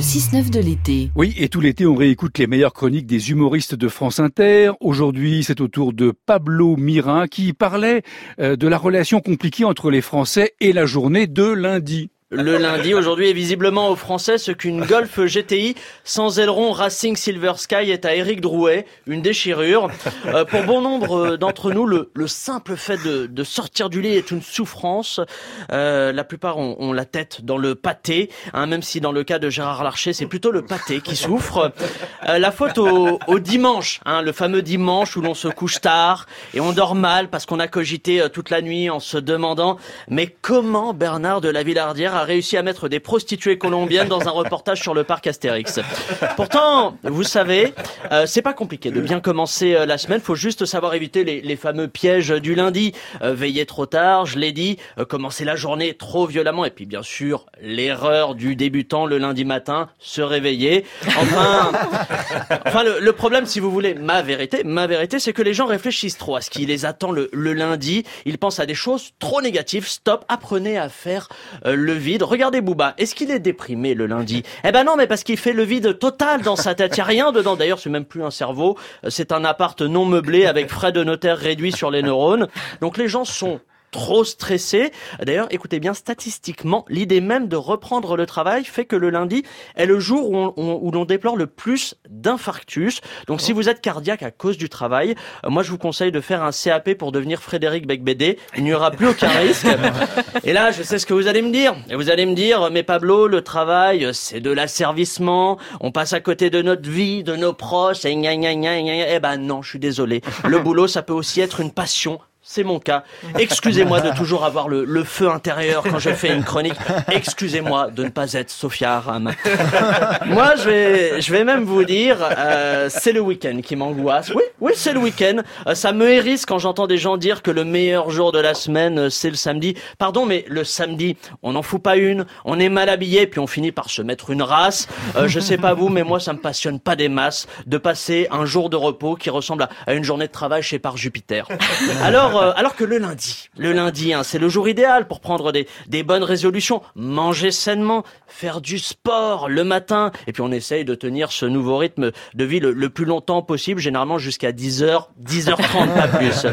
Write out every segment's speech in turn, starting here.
le 6-9 de l'été. Oui, et tout l'été, on réécoute les meilleures chroniques des humoristes de France Inter. Aujourd'hui, c'est au tour de Pablo Mirin qui parlait euh, de la relation compliquée entre les Français et la journée de lundi. Le lundi, aujourd'hui, est visiblement aux Français ce qu'une Golf GTI sans aileron Racing Silver Sky est à Eric Drouet, une déchirure. Euh, pour bon nombre d'entre nous, le, simple fait de, sortir du lit est une souffrance. Euh, la plupart ont, la tête dans le pâté, hein, même si dans le cas de Gérard Larcher, c'est plutôt le pâté qui souffre. Euh, la faute au, dimanche, hein, le fameux dimanche où l'on se couche tard et on dort mal parce qu'on a cogité toute la nuit en se demandant mais comment Bernard de la Villardière réussi à mettre des prostituées colombiennes dans un reportage sur le parc Astérix. Pourtant, vous savez, euh, c'est pas compliqué de bien commencer euh, la semaine. Faut juste savoir éviter les, fameux pièges du lundi. Euh, veiller trop tard, je l'ai dit. commencer la journée trop violemment. Et puis, bien sûr, l'erreur du débutant le lundi matin, se réveiller. Enfin, enfin le, le, problème, si vous voulez, ma vérité, ma vérité, c'est que les gens réfléchissent trop à ce qui les attend le, le lundi. Ils pensent à des choses trop négatives. Stop, apprenez à faire le vide Regardez Booba, est-ce qu'il est déprimé le lundi? Eh ben non, mais parce qu'il fait le vide total dans sa tête. Il n'y a rien dedans. D'ailleurs, c'est même plus un cerveau. C'est un appart non meublé avec frais de notaire réduits sur les neurones. Donc les gens sont trop stressé. D'ailleurs, écoutez bien, statistiquement, l'idée même de reprendre le travail fait que le lundi est le jour où, l'on déplore le plus d'infarctus. Donc, si vous êtes cardiaque à cause du travail, euh, moi, je vous conseille de faire un CAP pour devenir Frédéric Becbédé. Il n'y aura plus aucun risque. Et là, je sais ce que vous allez me dire. Et vous allez me dire, mais Pablo, le travail, c'est de l'asservissement. On passe à côté de notre vie, de nos proches. Et gna gna gna gna. Eh ben non, je suis désolé. Le boulot, ça peut aussi être une passion c'est mon cas. Excusez-moi de toujours avoir le, feu intérieur quand je fais une chronique. Excusez-moi de ne pas être Sophia Aram. Moi, je vais, je vais même vous dire, euh, c'est le week-end qui m'angoisse. Oui, oui, c'est le week-end. Euh, ça me hérisse quand j'entends des gens dire que le meilleur jour de la semaine, euh, c'est le samedi. Pardon, mais le samedi, on n'en fout pas une. On est mal habillé, puis on finit par se mettre une race. Euh, je sais pas vous, mais moi, ça me passionne pas des masses de passer un jour de repos qui ressemble à, à une journée de travail chez Par Jupiter. Alors, euh, alors que le lundi, le lundi, hein, c'est le jour idéal pour prendre des, des bonnes résolutions, manger sainement, faire du sport le matin, et puis on essaye de tenir ce nouveau rythme de vie le, plus longtemps possible, généralement jusqu'à 10h, 10h30, pas plus.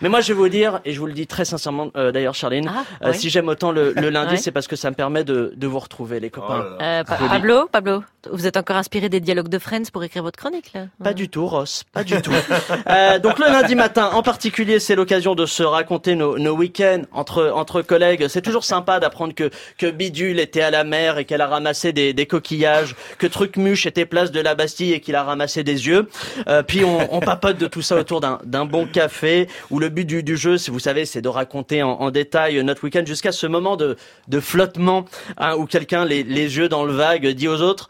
Mais moi, je vais vous dire, et je vous le dis très sincèrement, euh, d'ailleurs, Charline, ah, euh, si j'aime autant le, le lundi, c'est parce que ça me permet de, de vous retrouver, les copains. Oh Pablo, Pablo, vous êtes encore inspiré des dialogues de Friends pour écrire votre chronique, là Pas du tout, Ross, pas du tout. donc le lundi matin, en particulier, c'est l'occasion de se raconter nos, nos week-ends entre entre collègues. C'est toujours sympa d'apprendre que que Bidule était à la mer et qu'elle a ramassé des, des coquillages, que Trucmuche était place de la Bastille et qu'il a ramassé des yeux. Euh, puis on, on, papote de tout ça autour d'un bon café où le but du, du jeu, vous savez, c'est de raconter en, en, détail notre week-end jusqu'à ce moment de, de flottement hein, où quelqu'un les, les yeux dans le vague dit aux autres.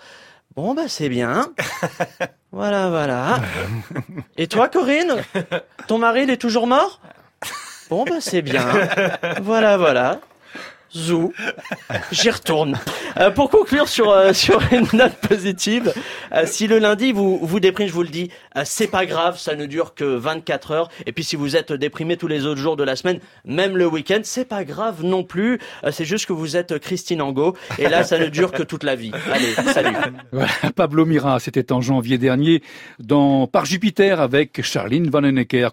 Bon bah c'est bien. Voilà, voilà. Et toi, Corinne? Ton mari, il est toujours mort? Bon, bah c'est bien. voilà, voilà. Zou, j'y retourne. Euh, pour conclure sur euh, sur une note positive, euh, si le lundi vous vous déprimez, je vous le dis, c'est pas grave, ça ne dure que 24 heures. Et puis si vous êtes déprimé tous les autres jours de la semaine, même le week-end, c'est pas grave non plus. c'est juste que vous êtes Christine Angot, et là ça ne dure que toute la vie. Allez, salut. Pablo Mira, c'était en janvier dernier dans Par Jupiter avec Charline Vanhoenacker.